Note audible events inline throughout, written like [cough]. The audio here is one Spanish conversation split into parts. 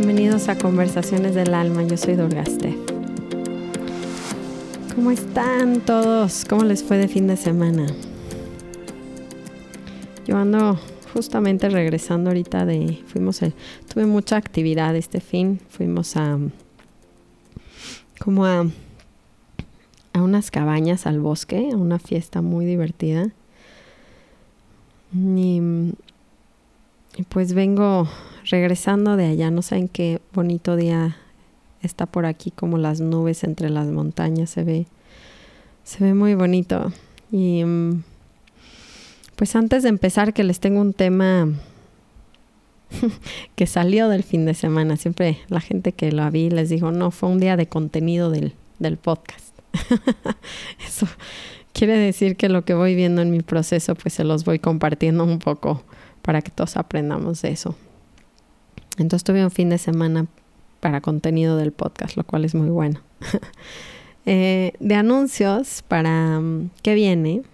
Bienvenidos a Conversaciones del Alma, yo soy Dorgaste. ¿Cómo están todos? ¿Cómo les fue de fin de semana? Yo ando justamente regresando ahorita de, fuimos, tuve mucha actividad este fin, fuimos a, como a, a unas cabañas al bosque, a una fiesta muy divertida. Y, y pues vengo regresando de allá, no saben qué bonito día está por aquí, como las nubes entre las montañas, se ve, se ve muy bonito. Y mm, pues antes de empezar, que les tengo un tema [laughs] que salió del fin de semana. Siempre la gente que lo vi les dijo, no, fue un día de contenido del, del podcast. [laughs] Eso quiere decir que lo que voy viendo en mi proceso, pues se los voy compartiendo un poco para que todos aprendamos de eso. Entonces tuve un fin de semana para contenido del podcast, lo cual es muy bueno. [laughs] Eh, de anuncios para um, qué viene,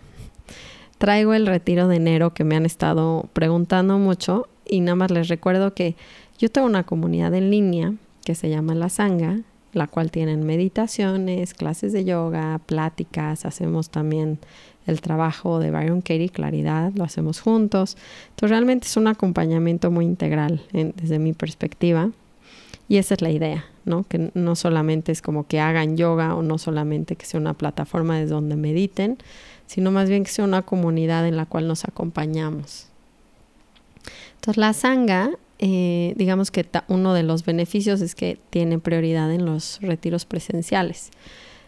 traigo el retiro de enero que me han estado preguntando mucho y nada más les recuerdo que yo tengo una comunidad en línea que se llama La Sanga, la cual tienen meditaciones, clases de yoga, pláticas, hacemos también el trabajo de Byron Katie, Claridad, lo hacemos juntos. Entonces realmente es un acompañamiento muy integral desde mi perspectiva. Y esa es la idea, ¿no? Que no solamente es como que hagan yoga o no solamente que sea una plataforma desde donde mediten, sino más bien que sea una comunidad en la cual nos acompañamos. Entonces la sanga, eh, digamos que uno de los beneficios es que tiene prioridad en los retiros presenciales.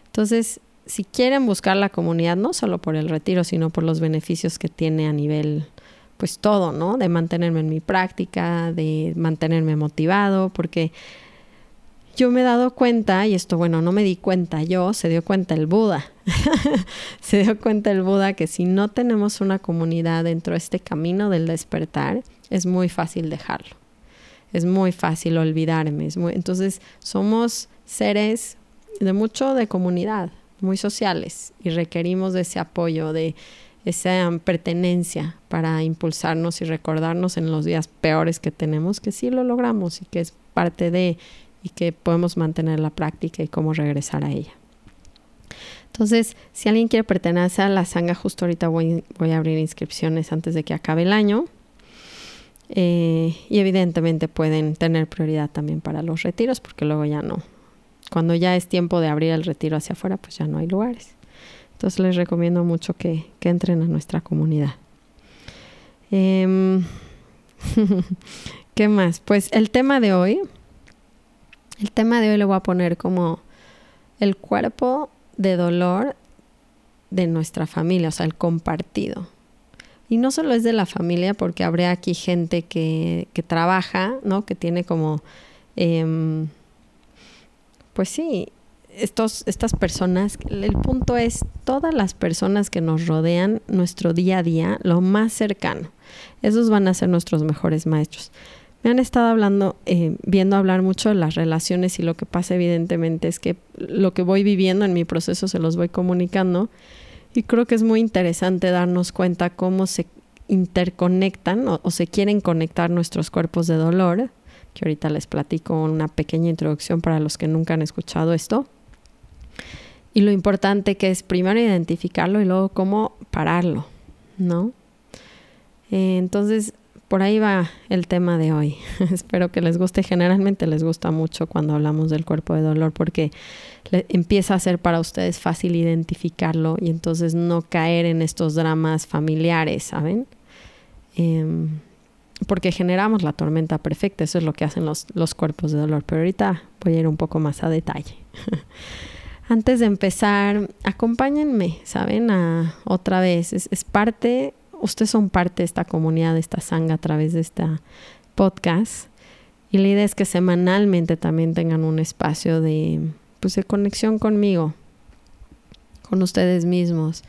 Entonces, si quieren buscar la comunidad, no solo por el retiro, sino por los beneficios que tiene a nivel, pues todo, ¿no? De mantenerme en mi práctica, de mantenerme motivado, porque yo me he dado cuenta, y esto, bueno, no me di cuenta yo, se dio cuenta el Buda. [laughs] se dio cuenta el Buda que si no tenemos una comunidad dentro de este camino del despertar, es muy fácil dejarlo. Es muy fácil olvidarme. entonces, somos seres de mucho de comunidad, muy sociales y requerimos de ese apoyo, de esa pertenencia para impulsarnos y recordarnos en los días peores que tenemos que sí lo logramos y que es parte de y que podemos mantener la práctica y cómo regresar a ella. Entonces, si alguien quiere pertenecer a la sanga, justo ahorita voy, voy a abrir inscripciones antes de que acabe el año. Eh, y evidentemente pueden tener prioridad también para los retiros porque luego ya no, cuando ya es tiempo de abrir el retiro hacia afuera, pues ya no hay lugares. Entonces les recomiendo mucho que, entren a nuestra comunidad. Em, [laughs] ¿Qué más? Pues el tema de hoy, el tema de hoy le voy a poner como el cuerpo de dolor de nuestra familia, o sea, el compartido. Y no solo es de la familia, porque habrá aquí gente que, que trabaja, ¿no? Que tiene como em, pues sí, estos, estas personas, el punto es todas las personas que nos rodean nuestro día a día, lo más cercano. Esos van a ser nuestros mejores maestros. Me han estado hablando, eh, viendo hablar mucho de las relaciones y lo que pasa evidentemente es que lo que voy viviendo en mi proceso se los voy comunicando y creo que es muy interesante darnos cuenta cómo se interconectan o se quieren conectar nuestros cuerpos de dolor que ahorita les platico una pequeña introducción para los que nunca han escuchado esto. Y lo importante que es primero identificarlo y luego cómo pararlo, ¿no? Eh, entonces, por ahí va el tema de hoy. [laughs] Espero que les guste. Generalmente les gusta mucho cuando hablamos del cuerpo de dolor porque empieza a ser para ustedes fácil identificarlo y entonces no caer en estos dramas familiares, ¿saben? Eh, porque generamos la tormenta perfecta, eso es lo que hacen los, los cuerpos de dolor, pero ahorita voy a ir un poco más a detalle. [laughs] Antes de empezar, acompáñenme, ¿saben? Otra vez, es, es, parte, ustedes son parte de esta comunidad, de esta sanga a través de esta podcast. Y la idea es que semanalmente también tengan un espacio de, pues, de conexión conmigo, con ustedes mismos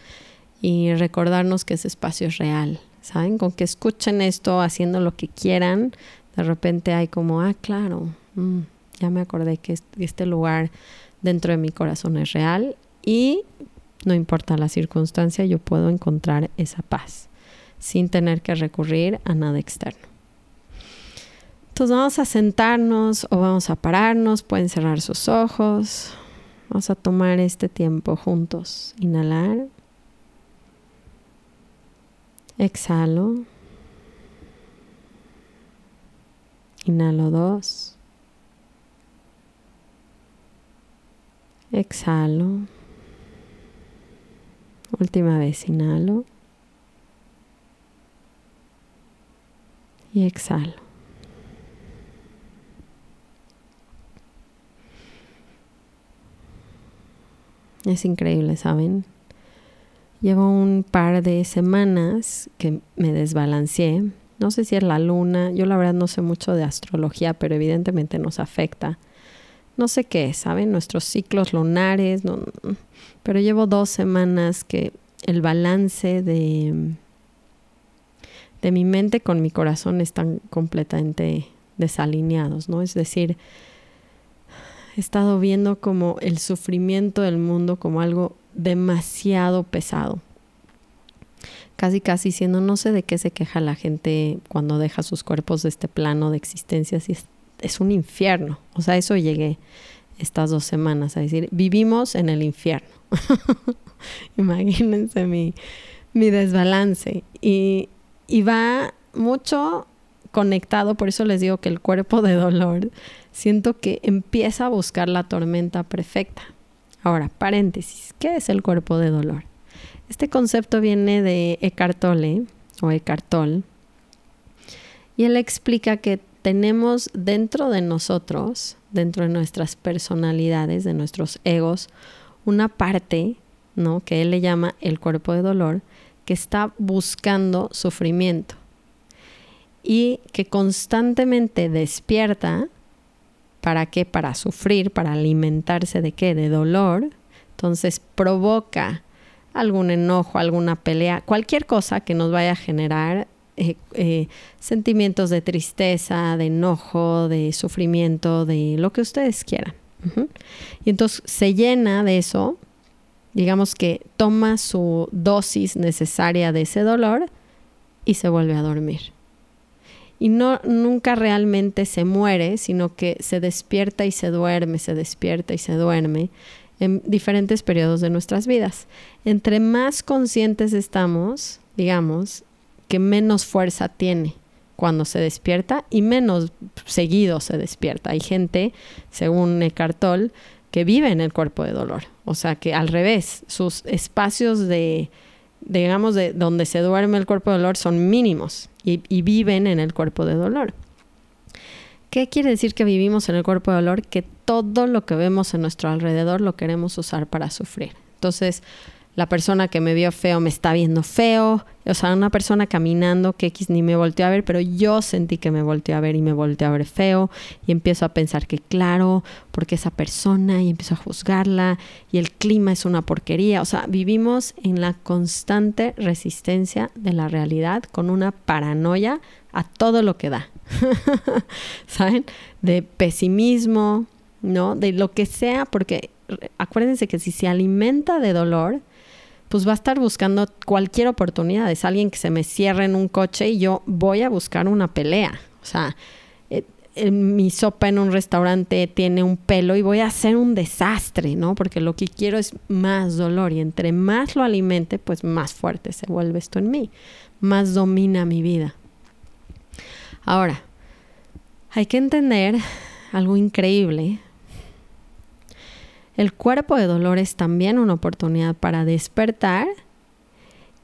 y recordarnos que ese espacio es real, ¿saben? Con que escuchen esto haciendo lo que quieran, de repente hay como, ah, claro, mm, ya me acordé que este lugar dentro de mi corazón es real y no importa la circunstancia, yo puedo encontrar esa paz sin tener que recurrir a nada externo. Entonces vamos a sentarnos o vamos a pararnos, pueden cerrar sus ojos. Vamos a tomar este tiempo juntos. Inhalar. Exhalo. Inhalo dos. Exhalo. Última vez, inhalo. Y exhalo. Es increíble, ¿saben? Llevo un par de semanas que me desbalanceé. No sé si es la luna, yo la verdad no sé mucho de astrología, pero evidentemente nos afecta. No sé qué ¿saben? Nuestros ciclos lunares, pero llevo dos semanas que el balance de, de mi mente con mi corazón están completamente desalineados, ¿no? Es decir, he estado viendo como el sufrimiento del mundo como algo demasiado pesado. Casi, casi siendo, no sé de qué se queja la gente cuando deja sus cuerpos de este plano de existencia, si es, es un infierno. O sea, eso llegué estas dos semanas a decir, vivimos en el infierno. [laughs] Imagínense mi, mi desbalance. Y, y va mucho conectado, por eso les digo que el cuerpo de dolor, siento que empieza a buscar la tormenta perfecta. Ahora, paréntesis, ¿qué es el cuerpo de dolor? Este concepto viene de Eckhart Tolle o Eckhart Tolle y él explica que tenemos dentro de nosotros, dentro de nuestras personalidades, de nuestros egos, una parte, ¿no? que él le llama el cuerpo de dolor, que está buscando sufrimiento y que constantemente despierta ¿Para qué? Para sufrir, para alimentarse de qué? De dolor. Entonces provoca algún enojo, alguna pelea, cualquier cosa que nos vaya a generar eh, eh, sentimientos de tristeza, de enojo, de sufrimiento, de lo que ustedes quieran. Y entonces se llena de eso, digamos que toma su dosis necesaria de ese dolor y se vuelve a dormir y no nunca realmente se muere, sino que se despierta y se duerme, se despierta y se duerme en diferentes periodos de nuestras vidas. Entre más conscientes estamos, digamos, que menos fuerza tiene cuando se despierta y menos seguido se despierta. Hay gente, según Eckhart Tolle, que vive en el cuerpo de dolor. O sea que al revés, sus espacios de, digamos, de donde se duerme el cuerpo de dolor son mínimos y, viven en el cuerpo de dolor. ¿Qué quiere decir que vivimos en el cuerpo de dolor? Que todo lo que vemos en nuestro alrededor lo queremos usar para sufrir. Entonces, la persona que me vio feo me está viendo feo, o sea, una persona caminando que X ni me volteó a ver, pero yo sentí que me volteó a ver y me volteó a ver feo y empiezo a pensar que claro, porque esa persona y empiezo a juzgarla y el clima es una porquería, o sea, vivimos en la constante resistencia de la realidad con una paranoia a todo lo que da. [laughs] ¿Saben? De pesimismo, ¿no? De lo que sea, porque acuérdense que si se alimenta de dolor, pues va a estar buscando cualquier oportunidad. Es alguien que se me cierre en un coche y yo voy a buscar una pelea. O sea, eh, mi sopa en un restaurante tiene un pelo y voy a hacer un desastre, ¿no? Porque lo que quiero es más dolor y entre más lo alimente, pues más fuerte se vuelve esto en mí, más domina mi vida. Ahora, hay que entender algo increíble el cuerpo de dolor es también una oportunidad para despertar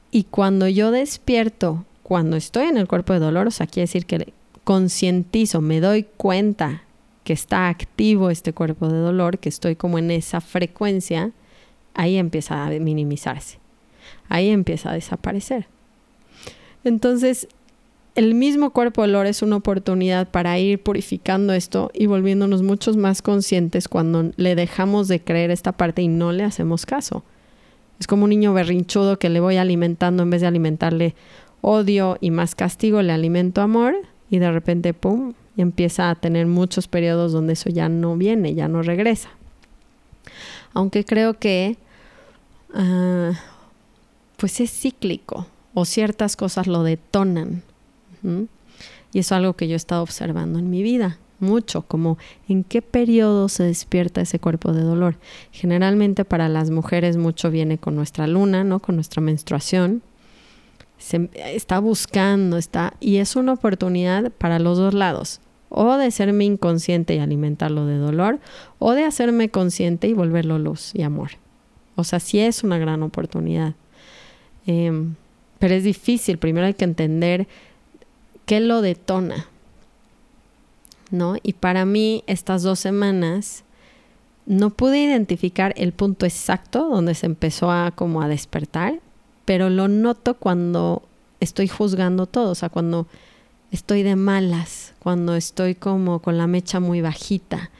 y cuando yo despierto, cuando estoy en el cuerpo de dolor, o sea, quiere decir que concientizo, me doy cuenta que está activo este cuerpo de dolor, que estoy como en esa frecuencia, ahí empieza a minimizarse, ahí empieza a desaparecer. Entonces, el mismo cuerpo de olor es una oportunidad para ir purificando esto y volviéndonos muchos más conscientes cuando le dejamos de creer esta parte y no le hacemos caso. Es como un niño berrinchudo que le voy alimentando en vez de alimentarle odio y más castigo, le alimento amor y de repente, ¡pum!, y empieza a tener muchos periodos donde eso ya no viene, ya no regresa. Aunque creo que, ah, pues es cíclico o ciertas cosas lo detonan Y eso es algo que yo he estado observando en mi vida mucho, como en qué periodo se despierta ese cuerpo de dolor. Generalmente para las mujeres mucho viene con nuestra luna, ¿no? Con nuestra menstruación. Se está buscando, está y es una oportunidad para los dos lados, o de serme inconsciente y alimentarlo de dolor, o de hacerme consciente y volverlo luz y amor. O sea, sí es una gran oportunidad. Em, pero es difícil, primero hay que entender qué lo detona, ¿no? Y para mí estas dos semanas no pude identificar el punto exacto donde se empezó a como a despertar, pero lo noto cuando estoy juzgando todo, o sea, cuando estoy de malas, cuando estoy como con la mecha muy bajita,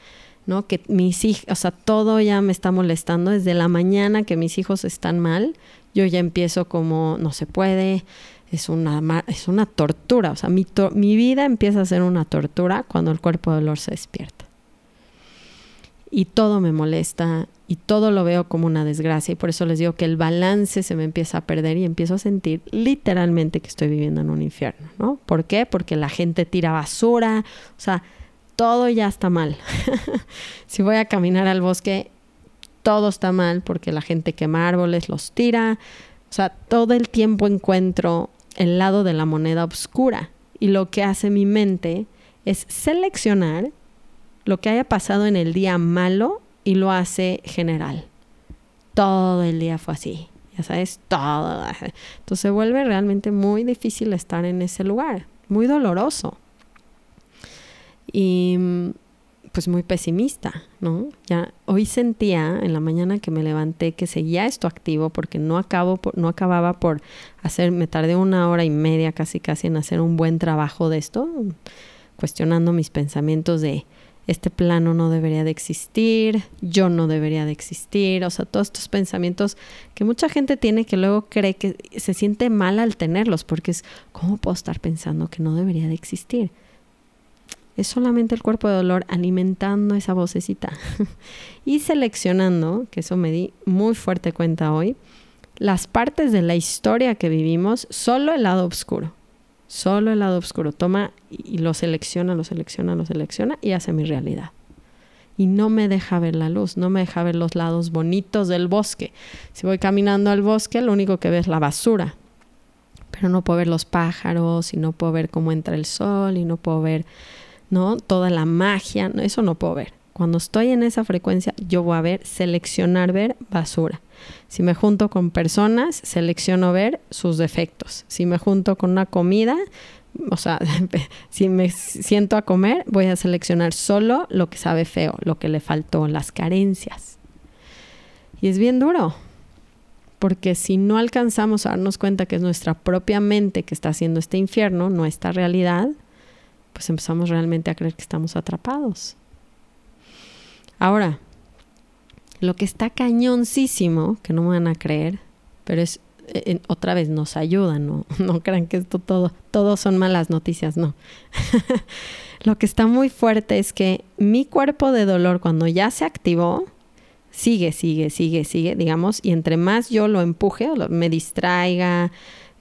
¿no? Que mis hijos, o sea, todo ya me está molestando desde la mañana que mis hijos están mal, yo ya empiezo como no se puede, es una, es una tortura. O sea, mi, mi vida empieza a ser una tortura cuando el cuerpo de dolor se despierta. Y todo me molesta y todo lo veo como una desgracia. Y por eso les digo que el balance se me empieza a perder y empiezo a sentir literalmente que estoy viviendo en un infierno, ¿no? ¿Por qué? Porque la gente tira basura. O sea, todo ya está mal. [laughs] si voy a caminar al bosque, todo está mal porque la gente quema árboles, los tira. O sea, todo el tiempo encuentro el lado de la moneda oscura. Y lo que hace mi mente es seleccionar lo que haya pasado en el día malo y lo hace general. Todo el día fue así. Ya sabes, todo. Entonces se vuelve realmente muy difícil estar en ese lugar. Muy doloroso. Y pues muy pesimista, ¿no? Ya hoy sentía en la mañana que me levanté que seguía esto activo porque no acabo no acababa por hacer me tardé una hora y media casi casi en hacer un buen trabajo de esto, cuestionando mis pensamientos de este plano no debería de existir, yo no debería de existir, o sea, todos estos pensamientos que mucha gente tiene que luego cree que se siente mal al tenerlos porque es ¿cómo puedo estar pensando que no debería de existir? Es solamente el cuerpo de dolor alimentando esa vocecita [laughs] y seleccionando, que eso me di muy fuerte cuenta hoy, las partes de la historia que vivimos, solo el lado oscuro. Solo el lado oscuro. Toma y lo selecciona, lo selecciona, lo selecciona y hace mi realidad. Y no me deja ver la luz, no me deja ver los lados bonitos del bosque. Si voy caminando al bosque, lo único que veo es la basura. Pero no puedo ver los pájaros y no puedo ver cómo entra el sol y no puedo ver ¿no? Toda la magia, eso no puedo ver. Cuando estoy en esa frecuencia, yo voy a ver, seleccionar ver basura. Si me junto con personas, selecciono ver sus defectos. Si me junto con una comida, o sea, [laughs] si me siento a comer, voy a seleccionar solo lo que sabe feo, lo que le faltó, las carencias. Y es bien duro, porque si no alcanzamos a darnos cuenta que es nuestra propia mente que está haciendo este infierno, nuestra realidad, pues empezamos realmente a creer que estamos atrapados. Ahora, lo que está cañoncísimo, que no me van a creer, pero es eh, otra vez nos ayuda, no, [laughs] no crean que esto todo, todo son malas noticias, no. [laughs] lo que está muy fuerte es que mi cuerpo de dolor cuando ya se activó, sigue, sigue, sigue, sigue, digamos, y entre más yo lo empuje, me distraiga,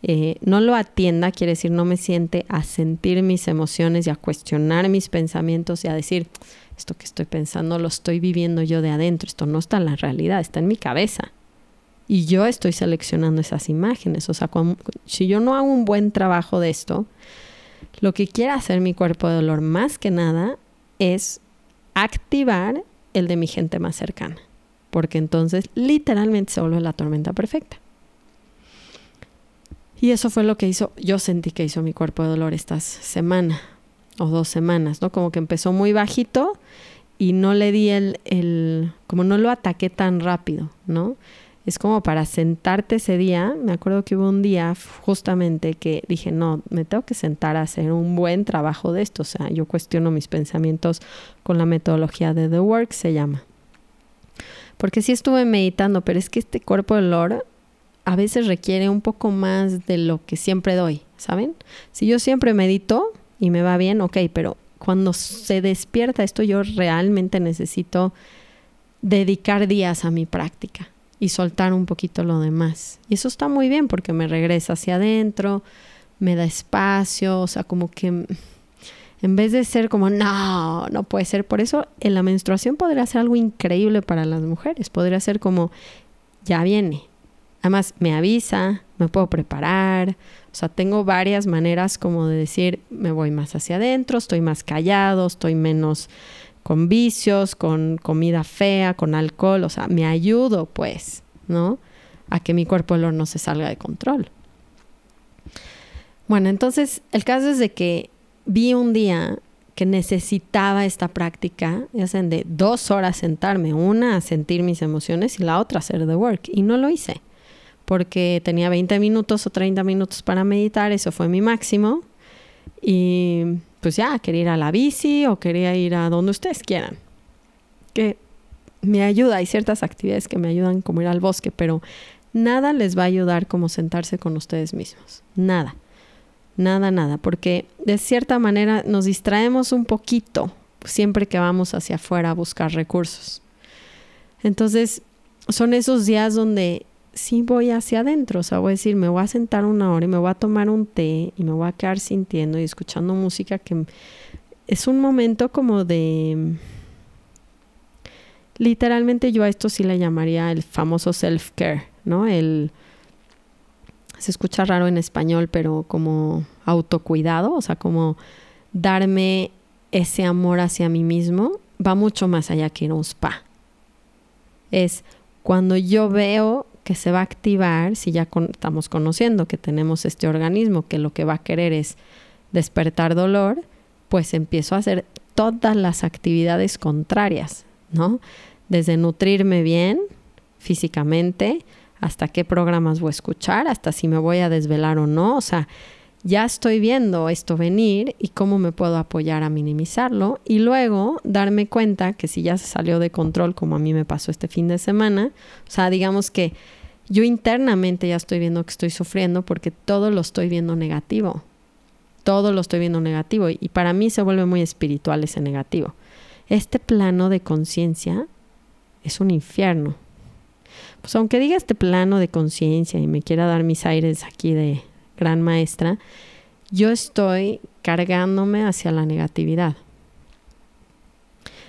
eh, no lo atienda, quiere decir no me siente a sentir mis emociones y a cuestionar mis pensamientos y a decir, esto que estoy pensando lo estoy viviendo yo de adentro, esto no está en la realidad, está en mi cabeza. Y yo estoy seleccionando esas imágenes. O sea, si yo no hago un buen trabajo de esto, lo que quiere hacer mi cuerpo de dolor más que nada es activar el de mi gente más cercana. Porque entonces literalmente se vuelve la tormenta perfecta. Y eso fue lo que hizo, yo sentí que hizo mi cuerpo de dolor esta semana o dos semanas, ¿no? Como que empezó muy bajito y no le di el, el, como no lo ataqué tan rápido, ¿no? Es como para sentarte ese día, me acuerdo que hubo un día justamente que dije, no, me tengo que sentar a hacer un buen trabajo de esto, o sea, yo cuestiono mis pensamientos con la metodología de The Work, se llama. Porque sí estuve meditando, pero es que este cuerpo de dolor a veces requiere un poco más de lo que siempre doy, ¿saben? Si yo siempre medito y me va bien, ok, pero cuando se despierta esto yo realmente necesito dedicar días a mi práctica y soltar un poquito lo demás. Y eso está muy bien porque me regresa hacia adentro, me da espacio, o sea, como que En vez de ser como, no, no puede ser. Por eso en la menstruación podría ser algo increíble para las mujeres. Podría ser como, ya viene. Además, me avisa, me puedo preparar. O sea, tengo varias maneras como de decir, me voy más hacia adentro, estoy más callado, estoy menos con vicios, con comida fea, con alcohol. O sea, me ayudo pues, ¿no? A que mi cuerpo no se salga de control. Bueno, entonces el caso es de que vi un día que necesitaba esta práctica, ya sean de dos horas sentarme, una a sentir mis emociones y la otra hacer the work. Y no lo hice, porque tenía 20 minutos o 30 minutos para meditar, eso fue mi máximo. Y pues ya, quería ir a la bici o quería ir a donde ustedes quieran. Que me ayuda, hay ciertas actividades que me ayudan como ir al bosque, pero nada les va a ayudar como sentarse con ustedes mismos. Nada. Nada, nada, porque de cierta manera nos distraemos un poquito siempre que vamos hacia afuera a buscar recursos. Entonces, son esos días donde sí voy hacia adentro, o sea, voy a decir, me voy a sentar una hora y me voy a tomar un té y me voy a quedar sintiendo y escuchando música que es un momento como de... Literalmente yo a esto sí le llamaría el famoso self-care, ¿no? El se escucha raro en español, pero como autocuidado, o sea, como darme ese amor hacia mí mismo, va mucho más allá que ir a un spa. Es cuando yo veo que se va a activar, si ya estamos conociendo que tenemos este organismo que lo que va a querer es despertar dolor, pues empiezo a hacer todas las actividades contrarias, ¿no? Desde nutrirme bien físicamente, hasta qué programas voy a escuchar, hasta si me voy a desvelar o no. O sea, ya estoy viendo esto venir y cómo me puedo apoyar a minimizarlo y luego darme cuenta que si ya se salió de control como a mí me pasó este fin de semana, o sea, digamos que yo internamente ya estoy viendo que estoy sufriendo porque todo lo estoy viendo negativo. Todo lo estoy viendo negativo y para mí se vuelve muy espiritual ese negativo. Este plano de conciencia es un infierno pues aunque diga este plano de conciencia y me quiera dar mis aires aquí de gran maestra, yo estoy cargándome hacia la negatividad.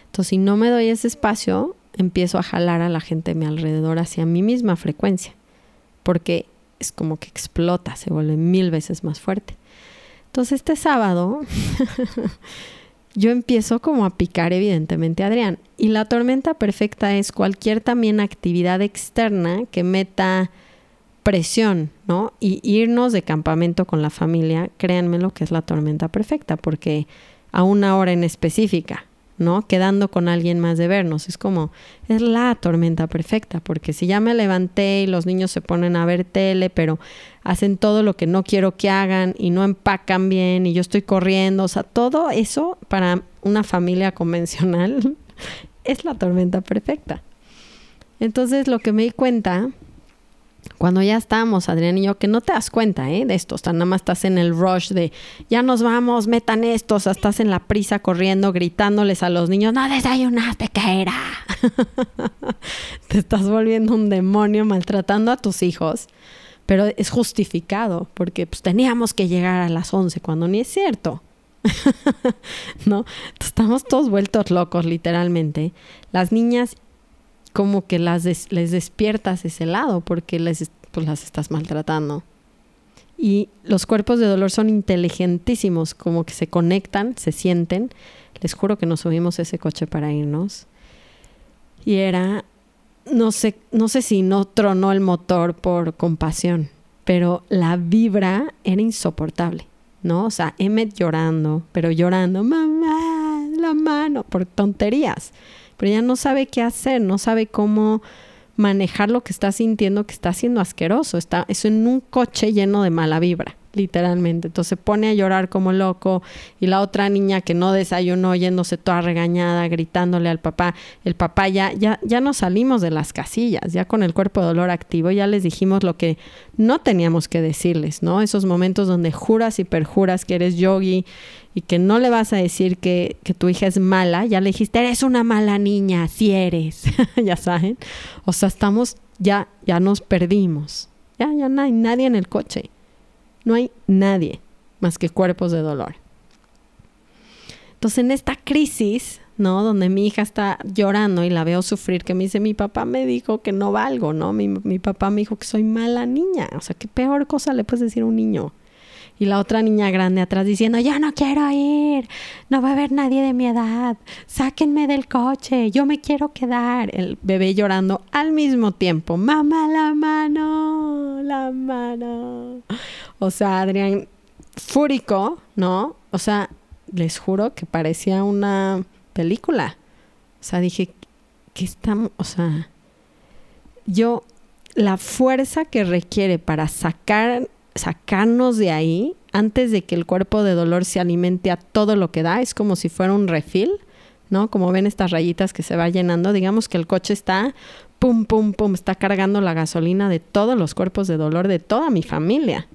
Entonces, si no me doy ese espacio, empiezo a jalar a la gente de mi alrededor hacia mi misma frecuencia, porque es como que explota, se vuelve mil veces más fuerte. Entonces, este sábado [laughs] yo empiezo como a picar evidentemente a Adrián. Y la tormenta perfecta es cualquier también actividad externa que meta presión, ¿no? Y irnos de campamento con la familia, créanme lo que es la tormenta perfecta, porque a una hora en específica, ¿no? Quedando con alguien más de vernos. Es como, es la tormenta perfecta, porque si ya me levanté y los niños se ponen a ver tele, pero hacen todo lo que no quiero que hagan y no empacan bien y yo estoy corriendo, o sea, todo eso para una familia [laughs] convencional es la tormenta perfecta. Entonces lo que me di cuenta cuando ya estamos, Adrián y yo, que no te das cuenta ¿eh? de esto, o nada más estás en el rush de ya nos vamos, metan esto, o sea, estás en la prisa corriendo, gritándoles a los niños, no desayunaste, ¿qué era? [laughs] te estás volviendo un demonio maltratando a tus hijos, pero es justificado, porque pues, teníamos que llegar a las 11, cuando ni es cierto. [laughs] ¿No? Estamos todos vueltos locos, literalmente. Las niñas como que las les despiertas ese lado porque les, pues, las estás maltratando. Y los cuerpos de dolor son inteligentísimos, como que se conectan, se sienten. Les juro que nos subimos ese coche para irnos. Y era, no sé, no sé si no tronó el motor por compasión, pero la vibra era insoportable, ¿no? O sea, Emmet llorando, pero llorando, mamá, la mano, por tonterías pero ella no sabe qué hacer, no sabe cómo manejar lo que está sintiendo que está siendo asqueroso. Está, es en un coche lleno de mala vibra, literalmente. Entonces se pone a llorar como loco y la otra niña que no desayunó yéndose toda regañada, gritándole al papá. El papá ya, ya, ya nos salimos de las casillas, ya con el cuerpo de dolor activo, ya les dijimos lo que no teníamos que decirles, ¿no? Esos momentos donde juras y perjuras que eres yogi y que no le vas a decir que, tu hija es mala, ya le dijiste, eres una mala niña, si eres, [laughs] ya saben. O sea, estamos, ya, ya nos perdimos. Ya, ya no hay nadie en el coche. No hay nadie más que cuerpos de dolor. Entonces en esta crisis, ¿no? Donde mi hija está llorando y la veo sufrir, que me dice, mi papá me dijo que no valgo, ¿no? Mi, mi papá me dijo que soy mala niña. O sea, ¿qué peor cosa le puedes decir a un niño? Y la otra niña grande atrás diciendo, ya no quiero ir, no va a haber nadie de mi edad, sáquenme del coche, yo me quiero quedar. El bebé llorando al mismo tiempo, mamá, la mano, la mano. O sea, Adrián, fúrico, ¿no? O sea, les juro que parecía una película. O sea, dije, ¿qué estamos? O sea, yo, la fuerza que requiere para sacar sacarnos de ahí antes de que el cuerpo de dolor se alimente a todo lo que da. Es como si fuera un refil, ¿no? Como ven estas rayitas que se va llenando. Digamos que el coche está, pum, pum, pum, está cargando la gasolina de todos los cuerpos de dolor de toda mi familia.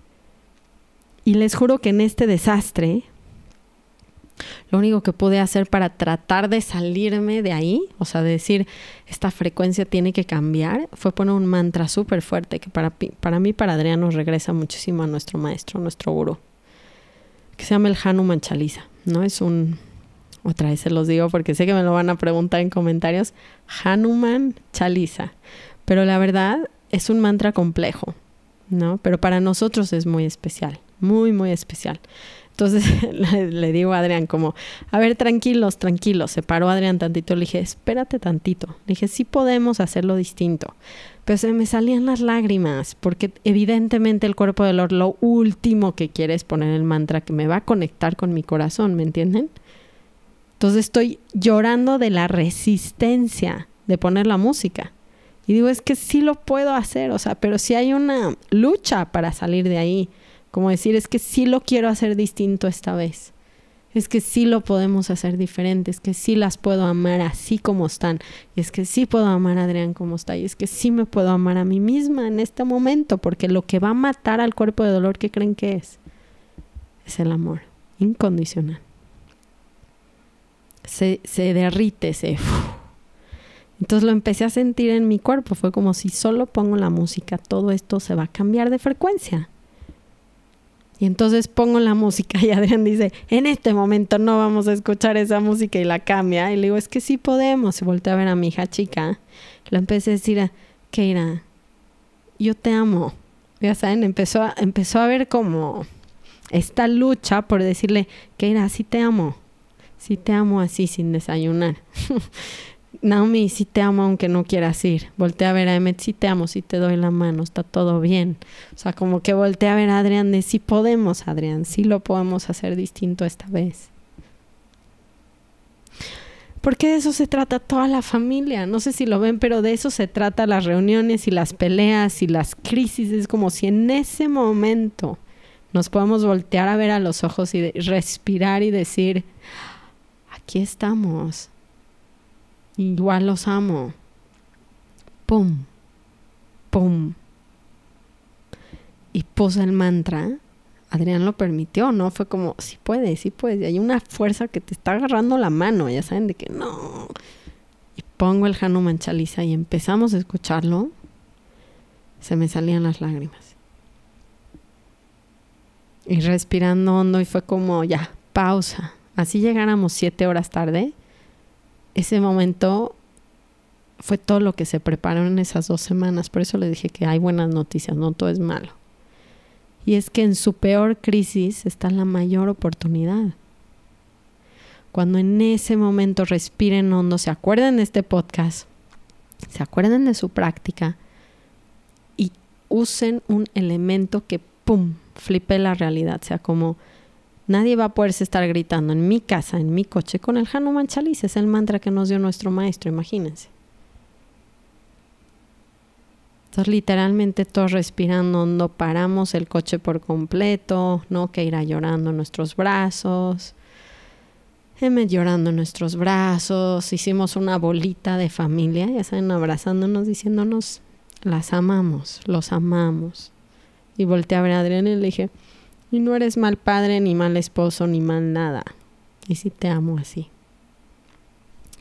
Y les juro que en este desastre lo único que pude hacer para tratar de salirme de ahí, o sea, de decir, esta frecuencia tiene que cambiar, fue poner un mantra súper fuerte que para, para mí, para Adrián, nos regresa muchísimo a nuestro maestro, nuestro gurú, que se llama el Hanuman Chalisa, ¿no? Es un, otra vez se los digo porque sé que me lo van a preguntar en comentarios, Hanuman Chalisa, pero la verdad es un mantra complejo, ¿no? Pero para nosotros es muy especial, muy, muy especial. Entonces [laughs] le, digo a Adrián como, a ver, tranquilos, tranquilos. Se paró Adrián tantito. Le dije, espérate tantito. Le dije, sí podemos hacerlo distinto. Pero se me salían las lágrimas porque evidentemente el cuerpo del dolor lo último que quiere es poner el mantra que me va a conectar con mi corazón, ¿me entienden? Entonces estoy llorando de la resistencia de poner la música. Y digo, es que sí lo puedo hacer, o sea, pero si hay una lucha para salir de ahí como decir, es que sí lo quiero hacer distinto esta vez. Es que sí lo podemos hacer diferente, es que sí las puedo amar así como están. Y es que sí puedo amar a Adrián como está. Y es que sí me puedo amar a mí misma en este momento, porque lo que va a matar al cuerpo de dolor, ¿qué creen que es? Es el amor incondicional. Se, se derrite, se... Entonces lo empecé a sentir en mi cuerpo. Fue como si solo pongo la música, todo esto se va a cambiar de frecuencia. Y entonces pongo la música y Adrián dice, en este momento no vamos a escuchar esa música y la cambia. Y le digo, es que sí podemos. Y volteé a ver a mi hija chica. Le empecé a decir, Keira, yo te amo. Ya saben, empezó a, empezó a ver como esta lucha por decirle, Keira, sí te amo. Sí te amo así sin desayunar. [laughs] Naomi, sí te amo aunque no quieras ir. Voltea a ver a Emmet, sí te amo, sí te doy la mano, está todo bien. O sea, como que voltea a ver a Adrián de sí podemos, Adrián, sí lo podemos hacer distinto esta vez. Porque de eso se trata toda la familia. No sé si lo ven, pero de eso se trata las reuniones y las peleas y las crisis. Es como si en ese momento nos podamos voltear a ver a los ojos y respirar y decir, aquí estamos igual los amo. Pum, pum. Y puse el mantra. Adrián lo permitió, ¿no? Fue como, sí puedes, sí puedes. Y hay una fuerza que te está agarrando la mano, ya saben de que no. Y pongo el Hanuman Chalisa y empezamos a escucharlo. Se me salían las lágrimas. Y respirando hondo y fue como, ya, pausa. Así llegáramos siete horas tarde, ese momento fue todo lo que se preparó en esas dos semanas. Por eso le dije que hay buenas noticias, no todo es malo. Y es que en su peor crisis está la mayor oportunidad. Cuando en ese momento respiren hondo, se acuerden de este podcast, se acuerden de su práctica y usen un elemento que, ¡pum!, flipe la realidad. sea, como Nadie va a poderse estar gritando en mi casa, en mi coche, con el Hanuman Chalis. Es el mantra que nos dio nuestro maestro, imagínense. Entonces, literalmente todos respirando hondo, paramos el coche por completo, no que irá llorando en nuestros brazos. M llorando en nuestros brazos, hicimos una bolita de familia, ya saben, abrazándonos, diciéndonos, las amamos, los amamos. Y volteé a ver a Adriana y le dije, y no eres mal padre, ni mal esposo, ni mal nada. Y sí te amo así.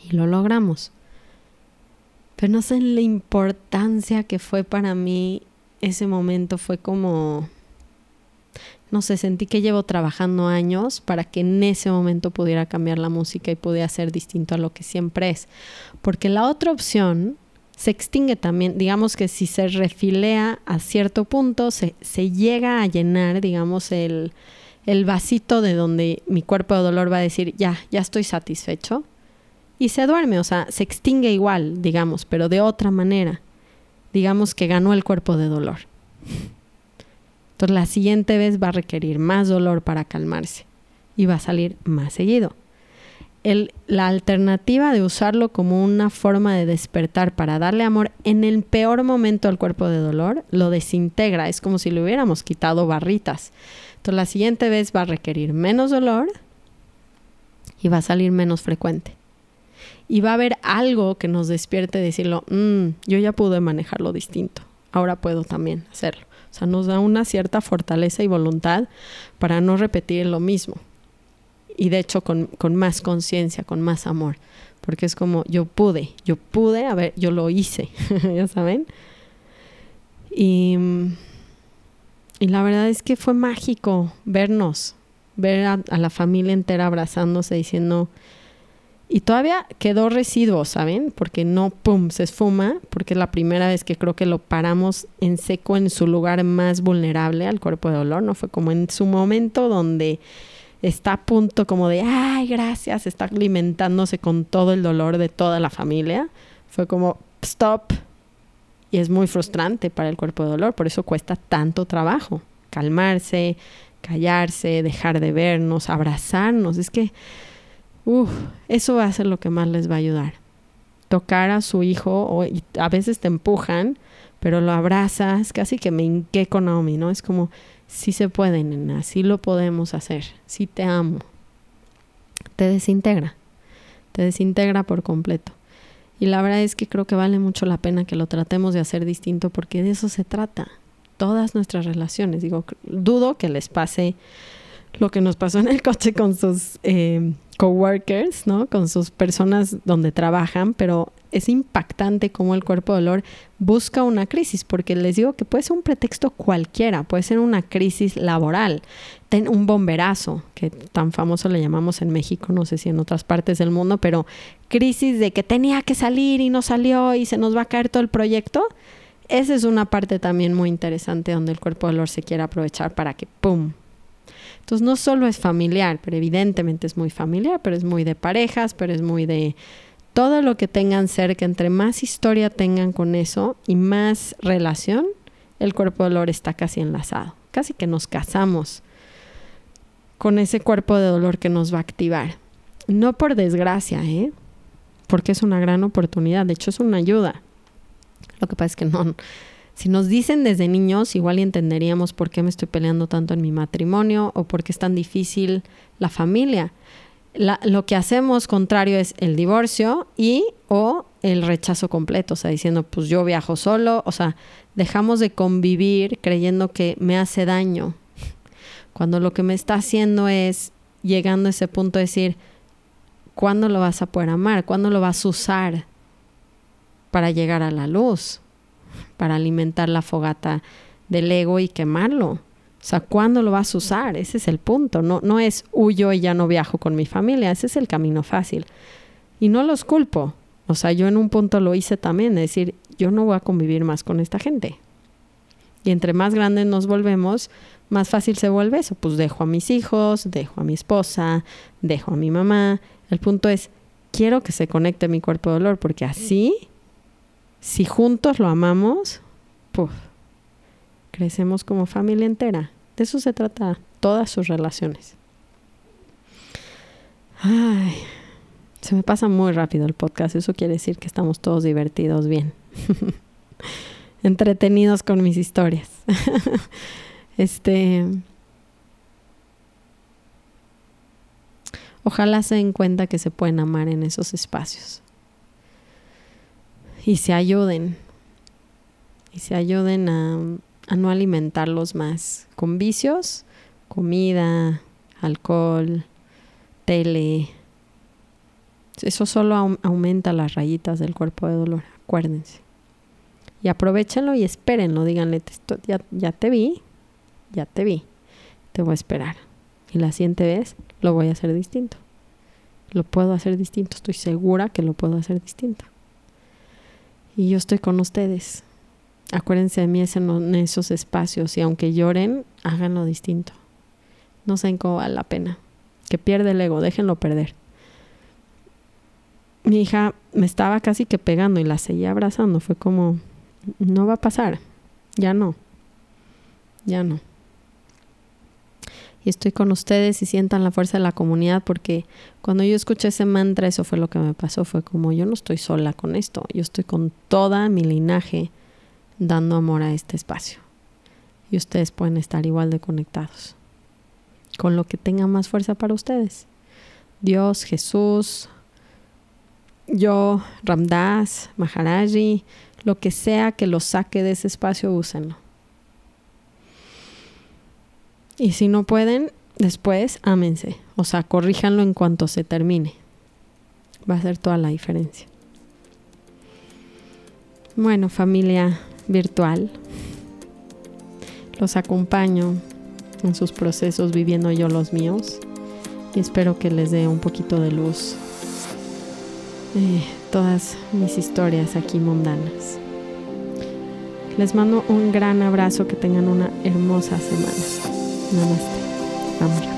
Y lo logramos. Pero no sé la importancia que fue para mí ese momento. Fue como... no sé, sentí que llevo trabajando años para que en ese momento pudiera cambiar la música y pudiera ser distinto a lo que siempre es. Porque la otra opción se extingue también, digamos que si se refilea a cierto punto, se, se llega a llenar, digamos, el, el vasito de donde mi cuerpo de dolor va a decir, ya, ya estoy satisfecho. Y se duerme, o sea, se extingue igual, digamos, pero de otra manera. Digamos que ganó el cuerpo de dolor. Entonces la siguiente vez va a requerir más dolor para calmarse y va a salir más seguido la alternativa de usarlo como una forma de despertar para darle amor en el peor momento al cuerpo de dolor, lo desintegra. Es como si le hubiéramos quitado barritas. Entonces la siguiente vez va a requerir menos dolor y va a salir menos frecuente. Y va a haber algo que nos despierte decirlo, mm, yo ya pude manejarlo distinto, ahora puedo también hacerlo. O sea, nos da una cierta fortaleza y voluntad para no repetir lo mismo y de hecho con, con más conciencia, con más amor, porque es como yo pude, yo pude, a ver, yo lo hice, [laughs] ya saben. Y, y, la verdad es que fue mágico vernos, ver a, a, la familia entera abrazándose, diciendo, y todavía quedó residuo, ¿saben? Porque no, ¡pum!, se esfuma, porque es la primera vez que creo que lo paramos en seco en su lugar más vulnerable al cuerpo de dolor, ¿no? Fue como en su momento donde está a punto como de, ay, gracias, está alimentándose con todo el dolor de toda la familia. Fue como, stop. Y es muy frustrante para el cuerpo de dolor, por eso cuesta tanto trabajo. Calmarse, callarse, dejar de vernos, abrazarnos. Es que, uff, eso va a ser lo que más les va a ayudar. Tocar a su hijo, o, a veces te empujan, pero lo abrazas, casi que me hinqué con Naomi, ¿no? Es como, Sí se puede, nena, sí lo podemos hacer, sí te amo. Te desintegra, te desintegra por completo. Y la verdad es que creo que vale mucho la pena que lo tratemos de hacer distinto porque de eso se trata. Todas nuestras relaciones. Digo, dudo que les pase lo que nos pasó en el coche con sus eh, coworkers, ¿no? Con sus personas donde trabajan, pero es impactante cómo el cuerpo de dolor busca una crisis, porque les digo que puede ser un pretexto cualquiera, puede ser una crisis laboral, un bomberazo, que tan famoso le llamamos en México, no sé si en otras partes del mundo, pero crisis de que tenía que salir y no salió y se nos va a caer todo el proyecto. Esa es una parte también muy interesante donde el cuerpo de dolor se quiere aprovechar para que, ¡pum!, entonces no solo es familiar, pero evidentemente es muy familiar, pero es muy de parejas, pero es muy de todo lo que tengan cerca, entre más historia tengan con eso y más relación, el cuerpo de dolor está casi enlazado. Casi que nos casamos con ese cuerpo de dolor que nos va a activar. No por desgracia, ¿eh? Porque es una gran oportunidad, de hecho es una ayuda. Lo que pasa es que no, si nos dicen desde niños, igual entenderíamos por qué me estoy peleando tanto en mi matrimonio o por qué es tan difícil la familia lo que hacemos contrario es el divorcio y o el rechazo completo, o sea, diciendo, pues yo viajo solo, o sea, dejamos de convivir creyendo que me hace daño, cuando lo que me está haciendo es llegando a ese punto de decir, ¿cuándo lo vas a poder amar? ¿Cuándo lo vas a usar para llegar a la luz? Para alimentar la fogata del ego y quemarlo. O sea, ¿cuándo lo vas a usar? Ese es el punto. No, no es huyo y ya no viajo con mi familia. Ese es el camino fácil. Y no los culpo. O sea, yo en un punto lo hice también, es decir, yo no voy a convivir más con esta gente. Y entre más grandes nos volvemos, más fácil se vuelve eso. Pues dejo a mis hijos, dejo a mi esposa, dejo a mi mamá. El punto es, quiero que se conecte mi cuerpo de dolor, porque así, si juntos lo amamos, puff crecemos como familia entera. De eso se trata todas sus relaciones. Ay, se me pasa muy rápido el podcast. Eso quiere decir que estamos todos divertidos bien. [laughs] Entretenidos con mis historias. [laughs] este. Ojalá se den cuenta que se pueden amar en esos espacios. Y se ayuden. Y se ayuden a no alimentarlos más con vicios, comida, alcohol, tele. Eso solo aumenta las rayitas del cuerpo de dolor, acuérdense. Y aprovechenlo y espérenlo, díganle, ya, ya te vi, ya te vi. Te voy a esperar. Y la siguiente vez lo voy a hacer distinto. Lo puedo hacer distinto, estoy segura que lo puedo hacer distinto. Y yo estoy con ustedes. Acuérdense de mí en esos espacios y aunque lloren, háganlo distinto. No saben cómo vale la pena. Que pierde el ego, déjenlo perder. Mi hija me estaba casi que pegando y la seguía abrazando. Fue como, no va a pasar. Ya no. Ya no y estoy con ustedes y sientan la fuerza de la comunidad porque cuando yo escuché ese mantra eso fue lo que me pasó, fue como yo no estoy sola con esto, yo estoy con toda mi linaje dando amor a este espacio y ustedes pueden estar igual de conectados con lo que tenga más fuerza para ustedes. Dios, Jesús, yo, Ramdas, Maharaji, lo que sea que los saque de ese espacio, úsenlo. Y si no pueden, después ámense. O sea, corríjanlo en cuanto se termine. Va a ser toda la diferencia. Bueno, familia virtual, los acompaño en sus procesos viviendo yo los míos y espero que les dé un poquito de luz eh, todas mis historias aquí mundanas. Les mando un gran abrazo, que tengan una hermosa semana. नमस्ते नमस्ते